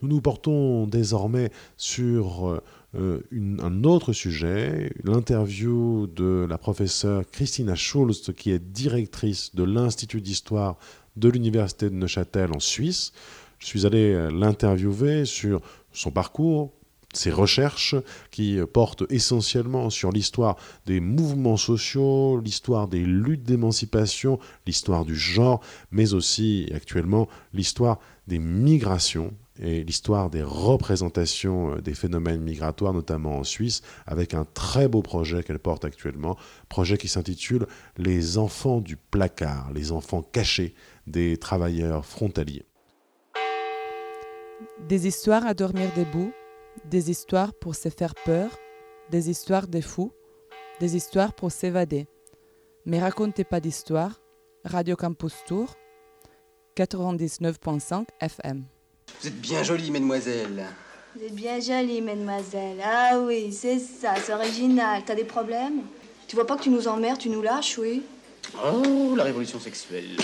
Nous nous portons désormais sur euh, un autre sujet, l'interview de la professeure Christina Schulz, qui est directrice de l'Institut d'histoire de l'Université de Neuchâtel en Suisse. Je suis allé euh, l'interviewer sur son parcours, ses recherches qui portent essentiellement sur l'histoire des mouvements sociaux, l'histoire des luttes d'émancipation, l'histoire du genre, mais aussi actuellement l'histoire des migrations et l'histoire des représentations euh, des phénomènes migratoires, notamment en Suisse, avec un très beau projet qu'elle porte actuellement, projet qui s'intitule Les enfants du placard, les enfants cachés des travailleurs frontaliers. Des histoires à dormir debout, des histoires pour se faire peur, des histoires des fous, des histoires pour s'évader. Mais racontez pas d'histoire. Radio Campus Tour, 99.5 FM. Vous êtes bien jolie, mademoiselle. Vous êtes bien jolie, mademoiselle. Ah oui, c'est ça, c'est original. T'as des problèmes? Tu vois pas que tu nous emmerdes, tu nous lâches, oui? Oh, la révolution sexuelle.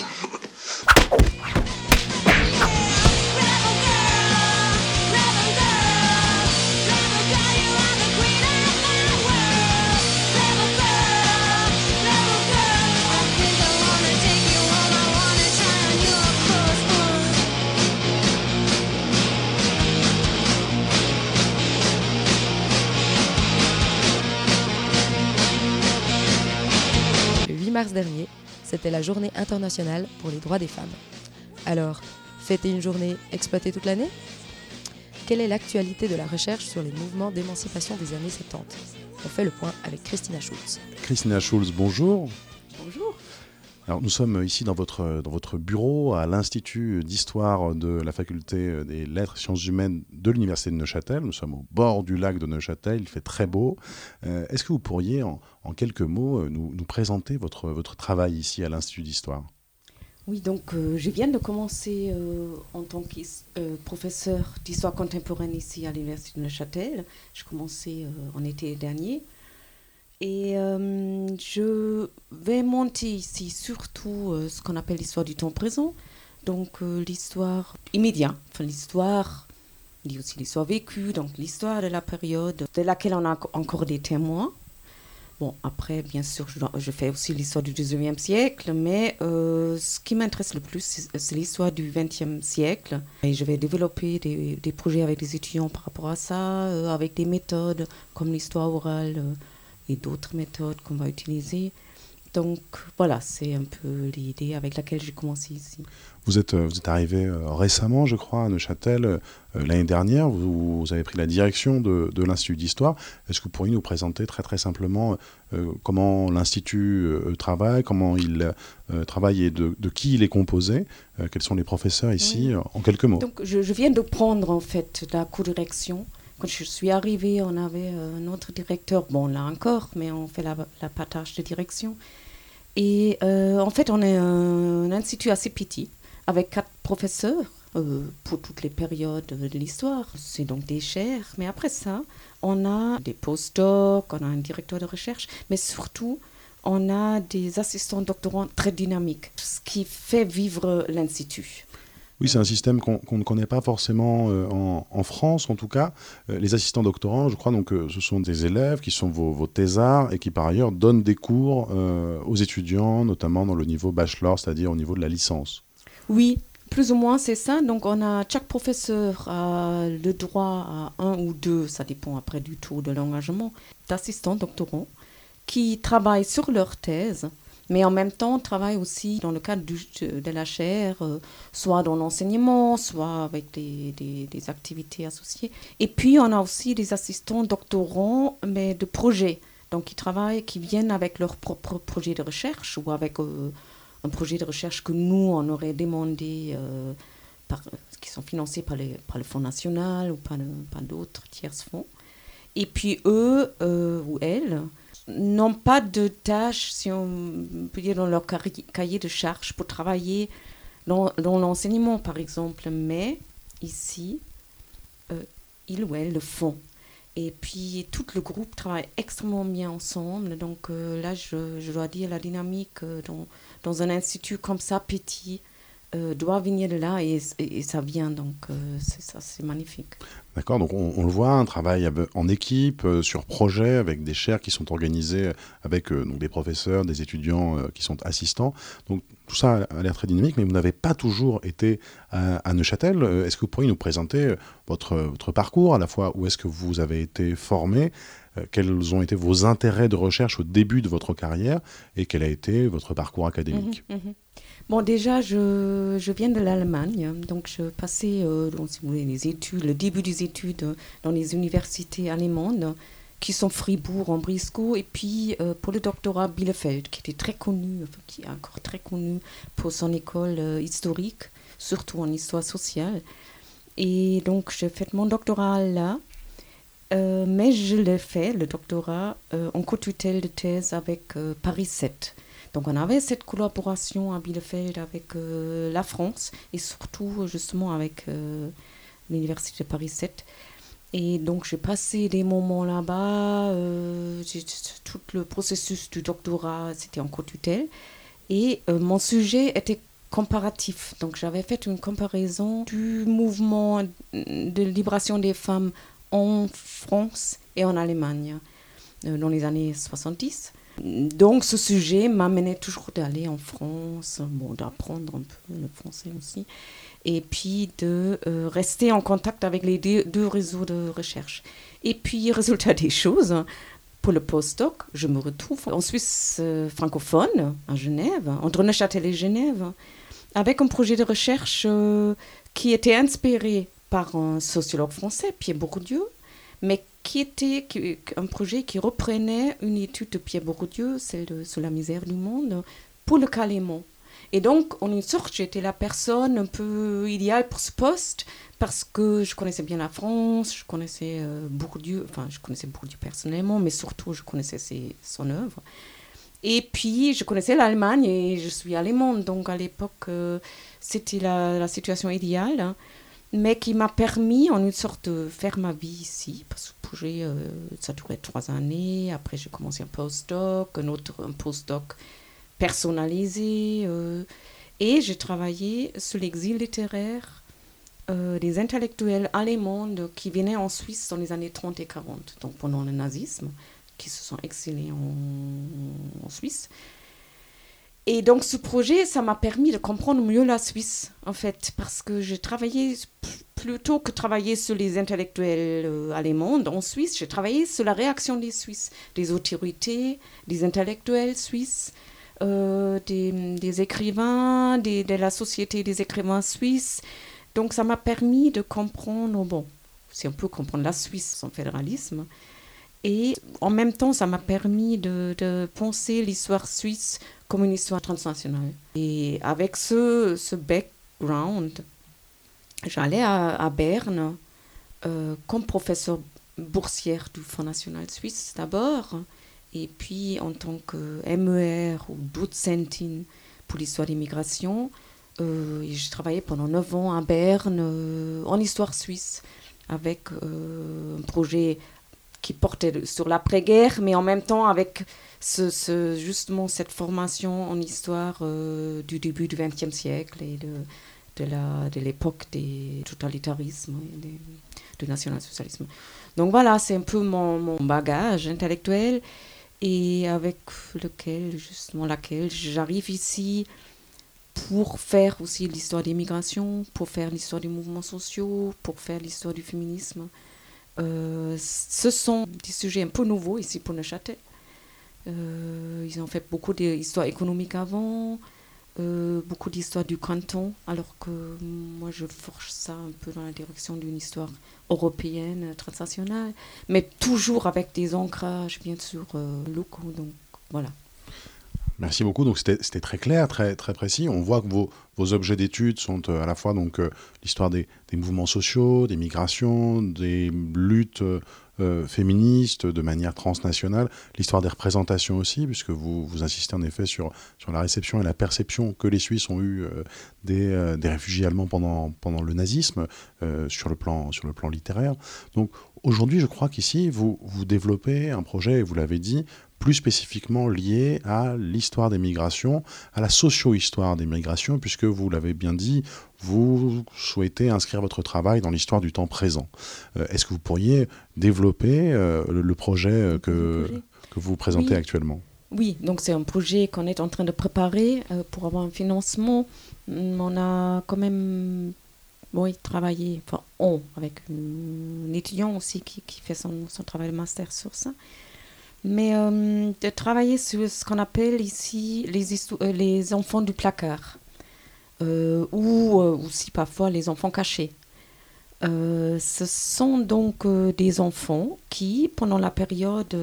Mars dernier, c'était la journée internationale pour les droits des femmes. Alors, fêter une journée exploitée toute l'année? Quelle est l'actualité de la recherche sur les mouvements d'émancipation des années 70 On fait le point avec Christina Schulz. Christina Schulz, bonjour. Bonjour. Alors, nous sommes ici dans votre, dans votre bureau à l'Institut d'histoire de la faculté des lettres et sciences humaines de l'Université de Neuchâtel. Nous sommes au bord du lac de Neuchâtel, il fait très beau. Euh, est-ce que vous pourriez, en, quelques mots, euh, nous, présenter votre, votre travail ici à l'Institut d'histoire? Oui, donc euh, je viens de commencer en tant que professeur d'histoire contemporaine ici à l'Université de Neuchâtel. J'ai commencé en été dernier. Et euh, je vais monter ici surtout euh, ce qu'on appelle l'histoire du temps présent, donc euh, l'histoire immédiate, enfin l'histoire, il y a aussi l'histoire vécue, donc l'histoire de la période de laquelle on a encore des témoins. Bon, après, bien sûr, je, fais aussi l'histoire du 19e siècle, mais ce qui m'intéresse le plus, c'est l'histoire du 20e siècle. Et je vais développer des, des, projets avec des étudiants par rapport à ça, avec des méthodes comme l'histoire orale et d'autres méthodes qu'on va utiliser. Donc voilà, c'est un peu l'idée avec laquelle j'ai commencé ici. Vous êtes, euh, vous êtes arrivé euh, récemment, je crois, à Neuchâtel, euh, l'année dernière. Vous, avez pris la direction de, de l'Institut d'Histoire. Est-ce que vous pourriez nous présenter très très simplement comment l'Institut travaille, comment il travaille et de, de, qui il est composé Quels sont les professeurs ici, en quelques mots? Donc je, je, viens de prendre en fait la co-direction quand je suis arrivée, on avait euh, un autre directeur, bon là encore, mais on fait la, la partage de direction. Et euh, en fait, on est un, institut assez petit, avec quatre professeurs euh, pour toutes les périodes de l'histoire. C'est donc des chaires, mais après ça, on a des post-docs, on a un directeur de recherche, mais surtout, on a des assistants doctorants très dynamiques, ce qui fait vivre l'institut. Oui, c'est un système qu'on ne connaît pas forcément euh, en, France, en tout cas. Euh, les assistants doctorants, je crois, donc, euh, ce sont des élèves qui sont vos, thésards et qui, par ailleurs, donnent des cours aux étudiants, notamment dans le niveau bachelor, c'est-à-dire au niveau de la licence. Oui, plus ou moins, c'est ça. Donc, on a chaque professeur a le droit à un ou deux, ça dépend après du taux de l'engagement, d'assistants doctorants qui travaillent sur leur thèse mais en même temps, on travaille aussi dans le cadre de la chaire, euh, soit dans l'enseignement, soit avec des, activités associées. Et puis, on a aussi des assistants doctorants, mais de projets, donc qui travaillent, qui viennent avec leur propre projet de recherche ou avec euh, un projet de recherche que nous, on aurait demandé, euh, par, qui sont financés par, le Fonds national ou par, par d'autres tiers fonds. Et puis, eux ou elles, n'ont pas de tâches, si on peut dire, dans leur cahier de charges pour travailler dans, l'enseignement, par exemple. Mais ici, euh, ils ou elles le font. Et puis, tout le groupe travaille extrêmement bien ensemble. Donc euh, là, je, dois dire, la dynamique euh, dans, dans, un institut comme ça, petit, euh, doit venir de là et, et- et ça vient, donc euh, c'est ça, c'est magnifique. D'accord, donc on, on le voit, un travail en équipe, euh, sur projet, avec des chaires qui sont organisées avec donc des professeurs, des étudiants qui sont assistants. Donc tout ça a l'air très dynamique, mais vous n'avez pas toujours été à, à Neuchâtel. Est-ce que vous pourriez nous présenter votre, votre parcours, à la fois où est-ce que vous avez été formé, quels ont été vos intérêts de recherche au début de votre carrière et quel a été votre parcours académique? Mhm, mhm. Bon, déjà, je, viens de l'Allemagne, donc je passais, euh, si vous voulez, les études, le début des études dans les universités allemandes, qui sont Fribourg, en Briscoe, et puis euh, pour le doctorat Bielefeld, qui était très connu, enfin, qui est encore très connu pour son école euh, historique, surtout en histoire sociale. Et donc, j'ai fait mon doctorat là, mais je l'ai fait, le doctorat, en co-tutelle de thèse avec Paris 7. Donc on avait cette collaboration à Bielefeld avec euh, la France et surtout euh, justement avec euh, l'Université de Paris 7. Et donc j'ai passé des moments là-bas, tout le processus du doctorat, c'était en co-tutelle. Et mon sujet était comparatif. Donc j'avais fait une comparaison du mouvement de libération des femmes en France et en Allemagne dans les années 70. Donc ce sujet m'amenait toujours d'aller en France, bon, d'apprendre un peu le français aussi, et puis de euh, rester en contact avec les deux, réseaux de recherche. Et puis, résultat des choses, pour le postdoc, je me retrouve en Suisse euh, francophone, à Genève, entre Neuchâtel et Genève, avec un projet de recherche euh, qui était inspiré par un sociologue français, Pierre Bourdieu, mais qui était un projet qui reprenait une étude de Pierre Bourdieu, celle de Sur la misère du monde, pour le cas Léman. Et donc, en une sorte, j'étais la personne un peu idéale pour ce poste parce que je connaissais bien la France, je connaissais euh, Bourdieu, enfin, je connaissais Bourdieu personnellement, mais surtout, je connaissais son œuvre. Et puis, je connaissais l'Allemagne et je suis allemande, donc à l'époque, euh, c'était la, la situation idéale, hein, mais qui m'a permis en une sorte de faire ma vie ici, parce euh, ça durait trois années, après j'ai commencé un postdoc, un autre un postdoc personnalisé, euh, et j'ai travaillé sur l'exil littéraire euh, des intellectuels allemands qui venaient en Suisse dans les années 30 et 40, donc pendant le nazisme, qui se sont exilés en, Suisse. Et donc ce projet, ça m'a permis de comprendre mieux la Suisse, en fait, parce que j'ai travaillé, plutôt que travailler sur les intellectuels euh, allemands en Suisse, j'ai travaillé sur la réaction des Suisses, des autorités, des intellectuels suisses, euh, des, écrivains, de la société des écrivains suisses. Donc ça m'a permis de comprendre, bon, si on peut comprendre la Suisse, son fédéralisme, et en même temps, ça m'a permis de, penser l'histoire suisse comme une histoire transnationale. Et avec ce background, j'allais à, Berne euh, comme professeur boursière du Fonds national suisse d'abord, et puis en tant que MER ou docentin pour l'histoire d'immigration. Euh, et j'ai travaillé pendant neuf ans à Berne euh, en histoire suisse avec euh, un projet qui portait sur l'après-guerre, mais en même temps avec justement cette formation en histoire euh, du début du XXe siècle et de, de, la, de l'époque des totalitarismes des- du national-socialisme. Donc voilà, c'est un peu mon, mon bagage intellectuel et avec lequel, justement, laquelle j'arrive ici pour faire aussi l'histoire des migrations, pour faire l'histoire des mouvements sociaux, pour faire l'histoire du féminisme. Euh, ce sont des sujets un peu nouveaux ici pour Neuchâtel. Euh, ils ont fait beaucoup d'histoires économiques avant, beaucoup d'histoires du canton, alors que moi je forge ça un peu dans la direction d'une histoire européenne, transnationale, mais toujours avec des ancrages bien sûr euh, locaux. Donc voilà. Merci beaucoup. Donc c'était très clair, très, très précis. On voit que vos, vos objets d'études sont euh, à la fois donc euh, l'histoire des, des mouvements sociaux, des migrations, des luttes euh, féministes de manière transnationale, l'histoire des représentations aussi, puisque vous, vous insistez en effet sur, sur la réception et la perception que les Suisses ont eue euh, des, euh, des réfugiés allemands pendant, pendant le nazisme euh, sur, le plan, sur le plan littéraire. Donc aujourd'hui, je crois qu'ici, vous, vous développez un projet, et vous l'avez dit, plus spécifiquement lié à l'histoire des migrations, à la socio-histoire des migrations, puisque vous l'avez bien dit, vous souhaitez inscrire votre travail dans l'histoire du temps présent. Euh, est-ce que vous pourriez développer euh, le, projet euh, que, que vous présentez actuellement? Oui, donc c'est un projet qu'on est en train de préparer pour avoir un financement. On a quand même oui, travaillé, enfin on, avec un étudiant aussi qui, qui fait son, son, travail de master sur ça. Mais euh, de travailler sur ce qu'on appelle ici les, euh, enfants du placard, euh, ou aussi parfois les enfants cachés. ce sont donc des enfants qui, pendant la période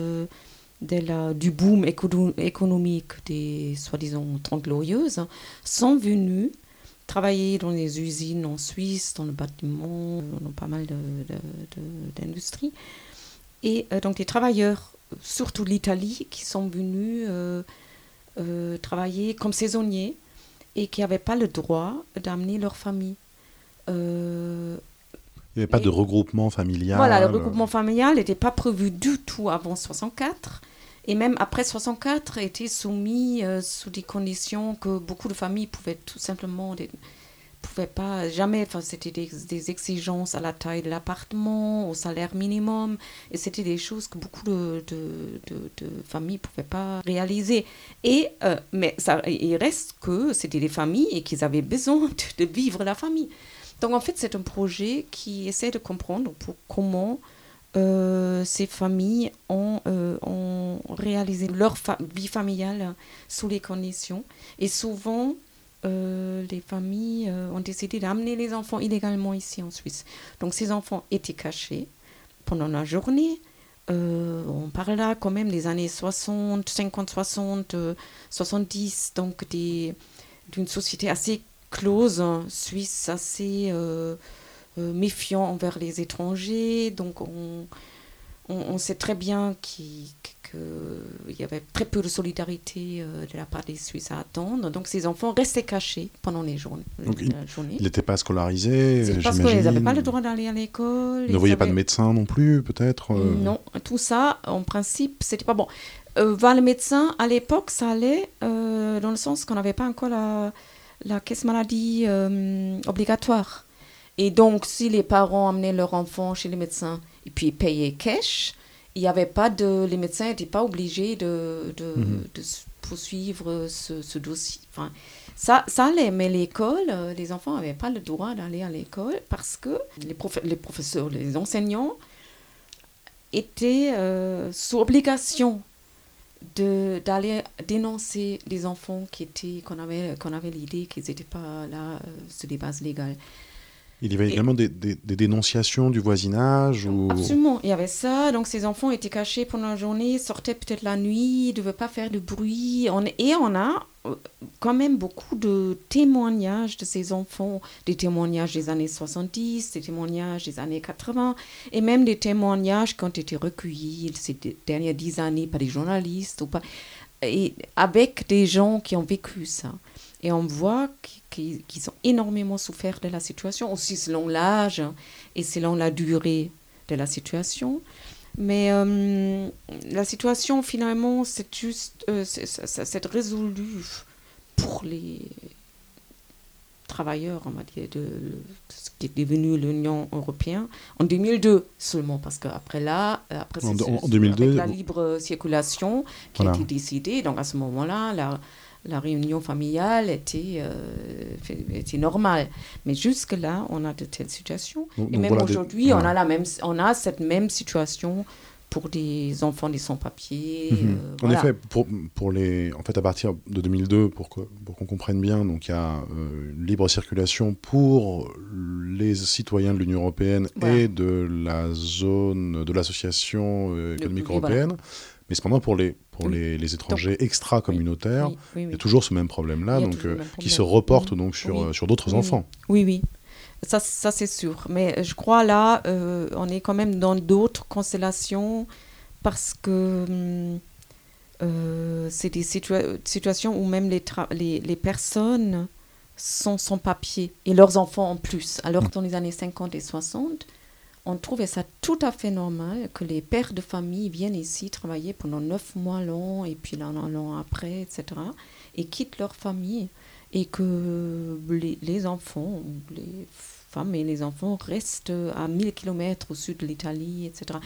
du boom économique des soi-disant Trente Glorieuses, sont venus travailler dans les usines en Suisse, dans le bâtiment, dans pas mal d'industries. Et donc des travailleurs surtout l'Italie, qui sont venus euh, euh, travailler comme saisonniers et qui n'avaient pas le droit d'amener leur famille. Euh, il n'y avait pas de regroupement familial. Voilà, le regroupement familial n'était pas prévu du tout avant 64. Et même après 64, était soumis sous des conditions que beaucoup de familles pouvaient tout simplement pouvait pas jamais, enfin c'était des, exigences à la taille de l'appartement, au salaire minimum, et c'était des choses que beaucoup de, de, de, familles pouvaient pas réaliser. Et, euh, mais ça, il reste que c'était des familles et qu'ils avaient besoin de, vivre la famille. Donc en fait c'est un projet qui essaie de comprendre pour comment euh, ces familles ont, euh, ont réalisé leur vie familiale sous les conditions. Et souvent, euh, les familles euh, ont décidé d'amener les enfants illégalement ici en Suisse. Donc ces enfants étaient cachés pendant la journée. Euh, on parle là quand même des années 60, 50, 60, 70, donc d'une société assez close, hein, suisse, assez méfiant envers les étrangers. Donc on, sait très bien qu'il y avait très peu de solidarité euh, de la part des Suisses à attendre. Donc ces enfants restaient cachés pendant les journées. ils n'étaient pas scolarisés Parce qu'ils n'avaient pas le droit d'aller à l'école. Ils ne voyaient pas de médecin non plus, peut-être euh Non, tout ça, en principe, c'était pas bon. Euh, voir le médecin, à l'époque, ça allait dans le sens qu'on n'avait pas encore la, la caisse maladie obligatoire. Et donc, si les parents amenaient leur enfant chez les médecins et puis payaient cash, il n'y avait pas de, les médecins n'étaient pas obligés de, de, mhm. de poursuivre ce, ce, dossier. Enfin, ça, ça allait, mais l'école, euh, les enfants n'avaient pas le droit d'aller à l'école parce que les, les professeurs, les enseignants étaient euh, sous obligation d'aller dénoncer les enfants qui étaient qu'on avait qu'on avait l'idée qu'ils n'étaient pas là euh, sur des bases légales. Il y avait également des, dénonciations du voisinage ou... Absolument, il y avait ça. Donc ces enfants étaient cachés pendant la journée, sortaient peut-être la nuit, ne devaient pas faire de bruit. On, et on a euh, quand même beaucoup de témoignages de ces enfants, des témoignages des années 70, des témoignages des années 80, et même des témoignages qui ont été recueillis ces dernières dix années par des journalistes ou pas, et avec des gens qui ont vécu ça. Et on voit qu'ils ont énormément souffert de la situation, aussi selon l'âge et selon la durée de la situation. Mais euh, la situation, finalement, c'est juste, euh, c'est résolu pour les travailleurs, on va dire, de, ce qui est devenu l'Union européenne en 2002 seulement, parce qu'après là, après en, en 2002, la libre circulation qui a été décidée, donc à ce moment-là, la, la réunion familiale était, euh, était normale. Mais jusque-là, on a de telles situations. et même aujourd'hui, on, a la même, on a cette même situation pour des enfants des sans-papiers. Mhm. Euh, en effet, pour, pour, les, en fait, à partir de 2002, pour qu'on pour qu'on comprenne bien, donc il y a euh, une libre circulation pour les citoyens de l'Union européenne et de la zone de l'association économique européenne. Mais cependant, pour les, pour les, les, étrangers extra-communautaires, il y a toujours ce même problème-là, donc euh, qui se reporte donc sur, euh, sur d'autres enfants. Oui, oui. Ça, ça c'est sûr. Mais je crois là, euh, on est quand même dans d'autres constellations parce que hum, c'est des situations où même les, les, les, personnes sont sans papier et leurs enfants en plus. Alors que dans les années 50 et 60, on trouvait ça tout à fait normal que les pères de famille viennent ici travailler pendant neuf mois longs et puis l'an long après, etc. et quittent leur famille et que les, enfants, les femmes et les enfants restent à 1000 km au sud de l'Italie, etc.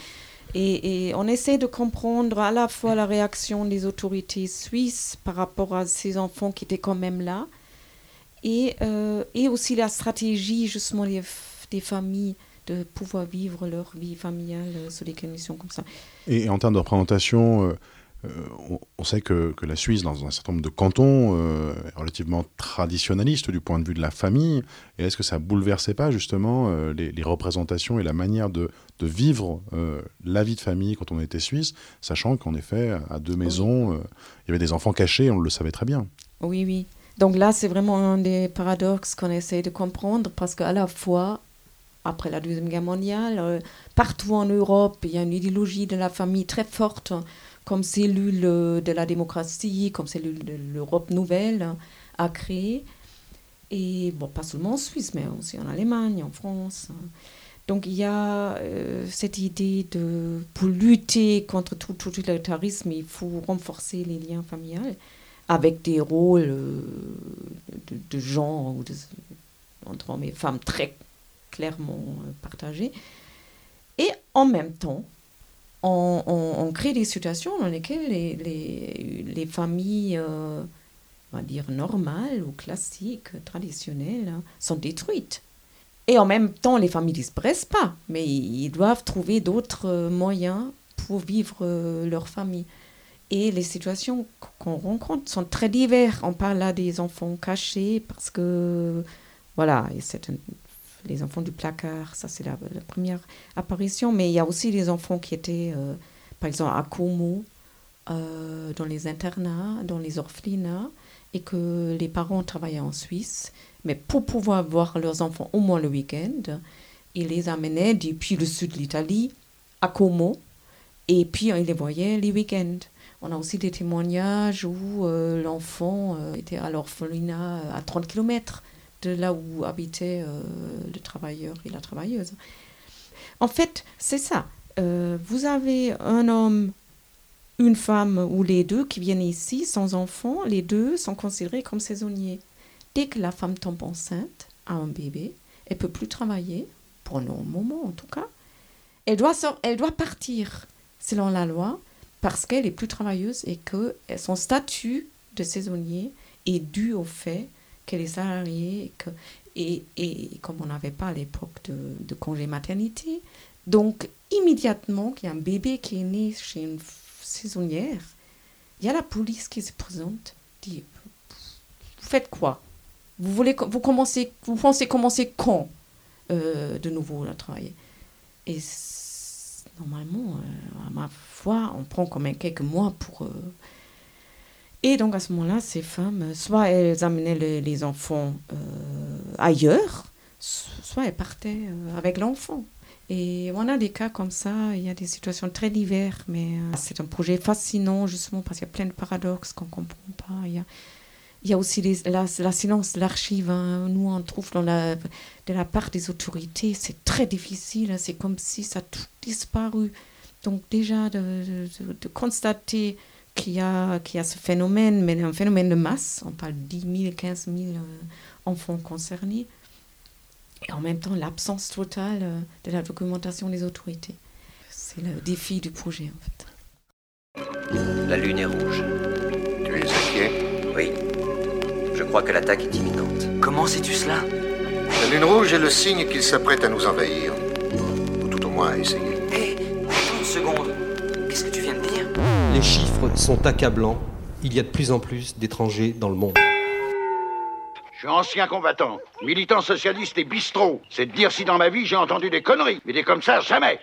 Et, on essaie de comprendre à la fois la réaction des autorités suisses par rapport à ces enfants qui étaient quand même là et, euh, aussi la stratégie justement des familles de pouvoir vivre leur vie familiale euh, sous des conditions comme ça. Et en termes de représentation, euh, euh, on, on, sait que, que, la Suisse, dans un certain nombre de cantons, euh, est relativement traditionnaliste du point de vue de la famille. Et est-ce que ça bouleversait pas justement euh, les, les, représentations et la manière de, de vivre la vie de famille quand on était suisse, sachant qu'en effet, à deux maisons, oui. il y avait des enfants cachés, on le savait très bien. Oui, oui. Donc là, c'est vraiment un des paradoxes qu'on essaie de comprendre parce qu'à la fois, après la Deuxième Guerre mondiale, euh, partout en Europe, il y a une idéologie de la famille très forte, comme cellule de la démocratie, comme cellule de l'Europe nouvelle à créer. Et bon, pas seulement en Suisse, mais aussi en Allemagne, en France. Donc il y a euh, cette idée de, pour lutter contre tout totalitarisme, il faut renforcer les liens familiaux avec des rôles euh, de, de genre ou de, entre hommes et femmes très clairement euh, partagé. Et en même temps, on, crée des situations dans lesquelles les, les, les familles, euh, on va dire, normales ou classiques, traditionnelles, hein, sont détruites. Et en même temps, les familles disparaissent pas, mais ils doivent trouver d'autres euh, moyens pour vivre leur famille. Et les situations qu'on rencontre sont très diverses. On parle là des enfants cachés parce que, voilà, c'est une les enfants du placard, ça c'est la, première apparition, mais il y a aussi des enfants qui étaient, euh, par exemple, à Como, euh, dans les internats, dans les orphelinats, et que les parents travaillaient en Suisse, mais pour pouvoir voir leurs enfants au moins le week-end, ils les amenaient depuis le sud de l'Italie à Como, et puis ils les voyaient les week-ends. On a aussi des témoignages où euh, l'enfant était à l'orphelinat à 30 km là où habitait euh, le travailleur et la travailleuse. En fait, c'est ça. Euh, vous avez un homme, une femme ou les deux qui viennent ici sans enfant, les deux sont considérés comme saisonniers. Dès que la femme tombe enceinte, a un bébé, elle peut plus travailler, pour un moment en tout cas. Elle doit, elle doit partir selon la loi parce qu'elle est plus travailleuse et que son statut de saisonnier est dû au fait que les salariés, et, et comme on n'avait pas à l'époque de, de, congé maternité, donc immédiatement qu'il y a un bébé qui est né chez une saisonnière, il y a la police qui se présente, dit Vous faites quoi? Vous, voulez, vous, commencez, vous pensez commencer quand euh, de nouveau à travailler? Et normalement, euh, à ma foi, on prend quand même quelques mois pour. Euh, et donc à ce moment-là, ces femmes, soit elles amenaient les, enfants euh, ailleurs, soit elles partaient euh, avec l'enfant. Et on a des cas comme ça, il y a des situations très diverses, mais euh, c'est un projet fascinant justement parce qu'il y a plein de paradoxes qu'on ne comprend pas. Il y a, aussi la, la, silence l'archive. Hein. Nous, on trouve de la part des autorités, c'est très difficile. Hein. C'est comme si ça a tout disparu. Donc déjà, de constater qu'il y, a, y a ce phénomène, mais un phénomène de masse. On parle de 10 000, 15 000 euh, enfants concernés. Et en même temps, l'absence totale euh, de la documentation des autorités. C'est le défi du projet, en fait. La lune est rouge. Tu es inquiet? Oui. Je crois que l'attaque est imminente. Comment sais-tu cela? La lune rouge est le signe qu'il s'apprête à nous envahir. Ou tout au moins à essayer. Hé, hey, attends une seconde. Qu'est-ce que tu Les chiffres sont accablants. Il y a de plus en plus d'étrangers dans le monde. Je suis ancien combattant, militant socialiste et bistrot. C'est de dire si dans ma vie j'ai entendu des conneries. Mais des comme ça, jamais.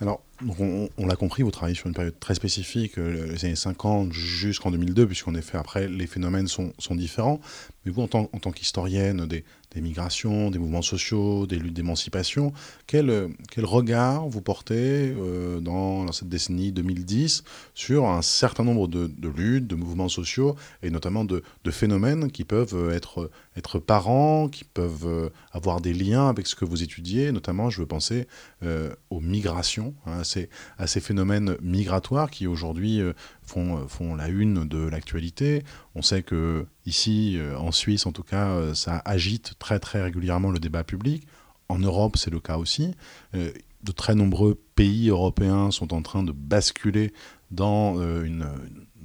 Alors, donc on, l'a compris, vous travaillez sur une période très spécifique, les années 50 jusqu'en 2002, puisqu'en effet, après, les phénomènes sont, sont différents. Mais vous, en tant, en tant qu'historienne des, des migrations, des mouvements sociaux, des luttes d'émancipation. Quel, quel regard vous portez euh, dans, cette décennie 2010 sur un certain nombre de, luttes, de mouvements sociaux et notamment de, phénomènes qui peuvent être, être parents, qui peuvent euh, avoir des liens avec ce que vous étudiez, notamment je veux penser euh, aux migrations, hein, à, ces, à, ces, phénomènes migratoires qui aujourd'hui font, font la une de l'actualité. On sait que ici, en Suisse en tout cas, ça agite très très régulièrement le débat public. En Europe, c'est le cas aussi. Euh, de très nombreux pays européens sont en train de basculer dans euh,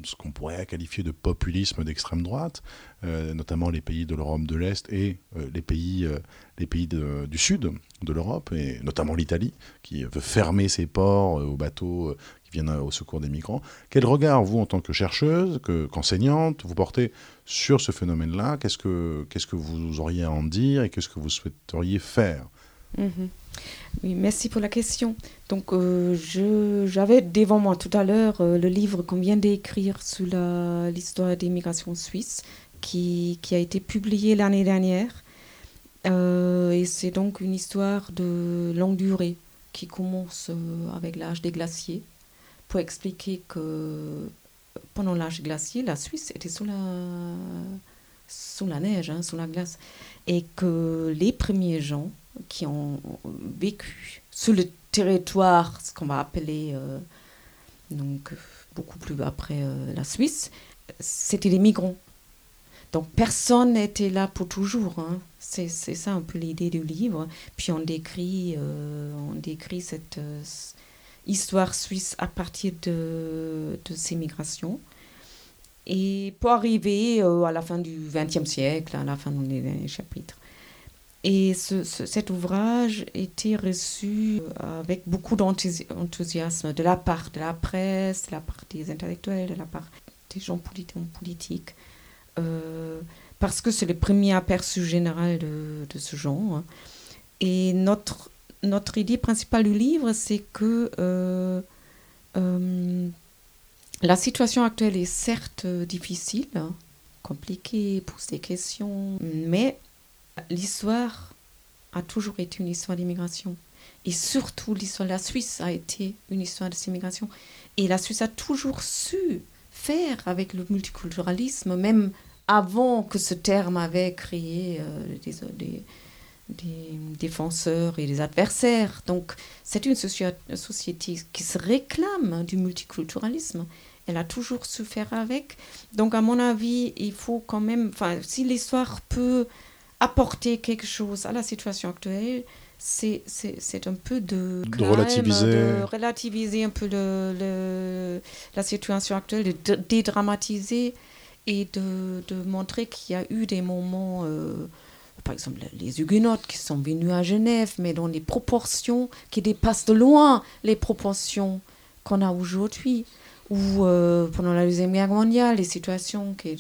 ce qu'on pourrait qualifier de populisme d'extrême droite, euh, notamment les pays de l'Europe de l'Est et les pays, les pays du sud de l'Europe, et notamment l'Italie, qui veut fermer ses ports aux bateaux qui viennent au secours des migrants. Quel regard, vous, en tant que chercheuse, qu'enseignante, vous portez sur ce phénomène-là? Qu'est-ce que qu'est-ce que vous auriez à en dire et qu'est-ce que vous souhaiteriez faire? Mhm. Merci pour la question. Donc, euh, j'avais devant moi tout à l'heure euh, le livre qu'on vient d'écrire sur l'histoire des migrations suisses, qui, a été publié l'année dernière. Euh, et c'est donc une histoire de longue durée qui commence avec l'âge des glaciers pour expliquer que pendant l'âge glaciaire, la Suisse était sous la, sous la neige, hein, sous la glace, et que les premiers gens qui ont vécu sur le territoire, ce qu'on va appeler euh, donc beaucoup plus après euh, la Suisse, c'était des migrants. Donc personne n'était là pour toujours. Hein. C'est, ça un peu l'idée du livre. Puis on décrit, euh, on décrit cette, histoire suisse à partir de, de ces migrations. Et pour arriver euh, à la fin du XXe siècle, à la fin des chapitres. Et ce, cet ouvrage était reçu euh, avec beaucoup d'enthousiasme de la part de la presse, de la part des intellectuels, de la part des gens politiques, euh, parce que c'est le premier aperçu général de, ce genre. Et notre notre idée principale du livre, c'est que euh, la situation actuelle est certes difficile, compliquée, pose des questions, mais l'histoire a toujours été une histoire d'immigration. Et surtout, l'histoire de la Suisse a été une histoire d'immigration. Et la Suisse a toujours su faire avec le multiculturalisme, même avant que ce terme avait créé euh, des, des, des défenseurs et des adversaires. Donc c'est une société qui se réclame du multiculturalisme. Elle a toujours su faire avec. Donc à mon avis, il faut quand même, enfin, si l'histoire peut apporter quelque chose à la situation actuelle, c'est, c'est, un peu de, de relativiser. de relativiser un peu le, la situation actuelle, de dédramatiser et de, de montrer qu'il y a eu des moments... Euh, par exemple les Huguenotes qui sont venus à Genève, mais dans des proportions qui dépassent de loin les proportions qu'on a aujourd'hui, ou euh, pendant la Deuxième Guerre mondiale, les situations qui,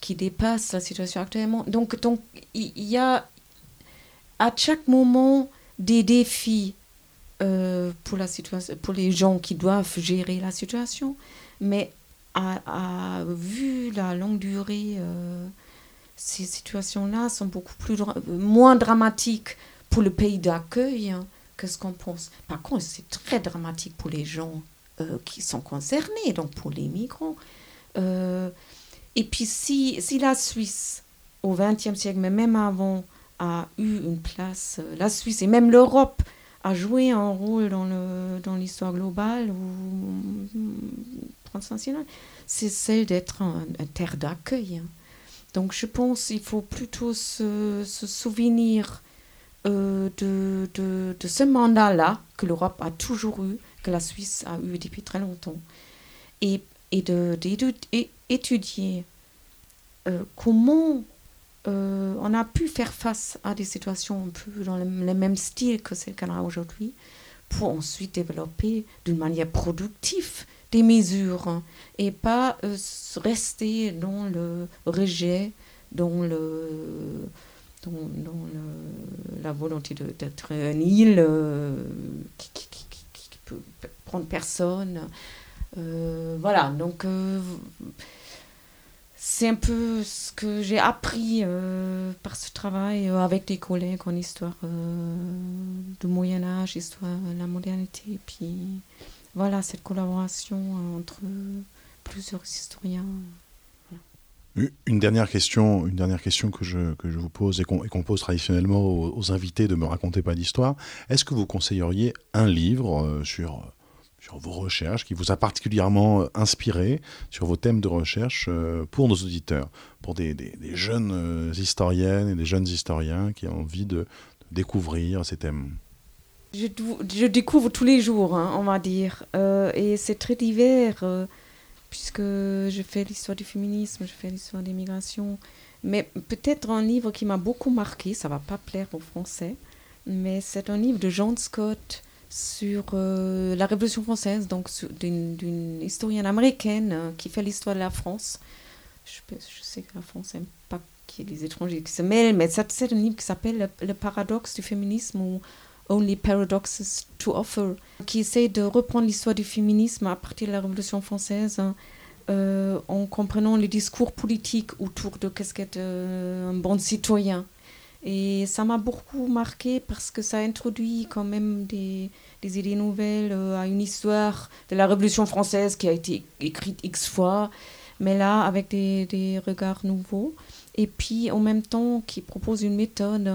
qui dépassent la situation actuellement. Donc, donc il y, a à chaque moment des défis euh, pour, la pour les gens qui doivent gérer la situation, mais à vu la longue durée... Euh, ces situations-là sont beaucoup plus moins dramatiques pour le pays d'accueil hein, que ce qu'on pense. Par contre, c'est très dramatique pour les gens euh, qui sont concernés, donc pour les migrants. Et puis si, si la Suisse, au XXe siècle, mais même avant, a eu une place, euh, la Suisse et même l'Europe a joué un rôle dans l'histoire dans globale ou transnationale, c'est celle d'être un, terre d'accueil. Hein. Donc je pense qu'il faut plutôt se, souvenir euh, de, de, ce mandat-là que l'Europe a toujours eu, que la Suisse a eu depuis très longtemps, et, et d'étudier euh, comment euh, on a pu faire face à des situations un peu dans le, même style que celle qu'on a aujourd'hui, pour ensuite développer d'une manière productive des mesures et pas euh, rester dans le rejet, dans, le, dans, le, la volonté d'être une île euh, qui, qui, qui, peux prendre personne. voilà, donc c'est un peu ce que j'ai appris par ce travail avec des collègues en histoire du Moyen Âge, histoire de la modernité, et puis voilà cette collaboration entre plusieurs historiens. Une dernière question, une dernière question que je, que je vous pose et qu'on pose traditionnellement aux, invités de me raconter pas d'histoire. Est-ce que vous conseilleriez un livre euh, sur, sur vos recherches qui vous a particulièrement euh, inspiré sur vos thèmes de recherche euh, pour nos auditeurs, pour des, jeunes historiennes et des jeunes historiens qui ont envie de, découvrir ces thèmes je, découvre tous les jours, hein, on va dire, et c'est très divers puisque je fais l'histoire du féminisme, je fais l'histoire des migrations. Mais peut-être un livre qui m'a beaucoup marqué, ça va pas plaire aux Français, mais c'est un livre de John Scott sur euh, la Révolution française, donc d'une historienne américaine euh, qui fait l'histoire de la France. Je, sais que la France n'aime pas qu'il y ait des étrangers qui se mêlent, mais c'est un livre qui s'appelle le, paradoxe du féminisme ou Only Paradoxes to Offer, qui essaie de reprendre l'histoire du féminisme à partir de la Révolution française, hein, euh, en comprenant les discours politiques autour de qu'est-ce euh, un bon citoyen. Et ça m'a beaucoup marqué parce que ça introduit quand même des, des idées nouvelles euh, à une histoire de la Révolution française qui a été écrite X fois, mais là avec des, des regards nouveaux. Et puis en même temps qui propose une méthode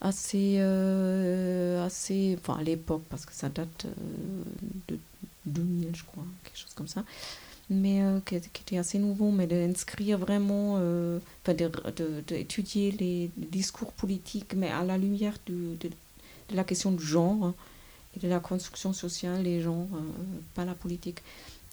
assez, euh, assez enfin à l'époque, parce que ça date euh, de 2000, je crois, quelque chose comme ça, mais euh, qui, était assez nouveau, mais d'inscrire vraiment, enfin d'étudier de, les, discours politiques, mais à la lumière de, de, la question du genre et de la construction sociale des gens, pas la politique.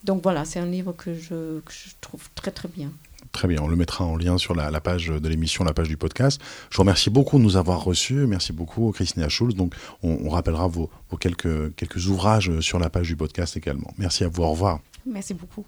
Donc voilà, c'est un livre que je, que je trouve très très bien. Très bien, on le mettra en lien sur la, page de l'émission, la page du podcast. Je vous remercie beaucoup de nous avoir reçus. Merci beaucoup, Christina Schulz. Donc, on, rappellera vos, quelques, quelques ouvrages sur la page du podcast également. Merci à vous. Au revoir. Merci beaucoup.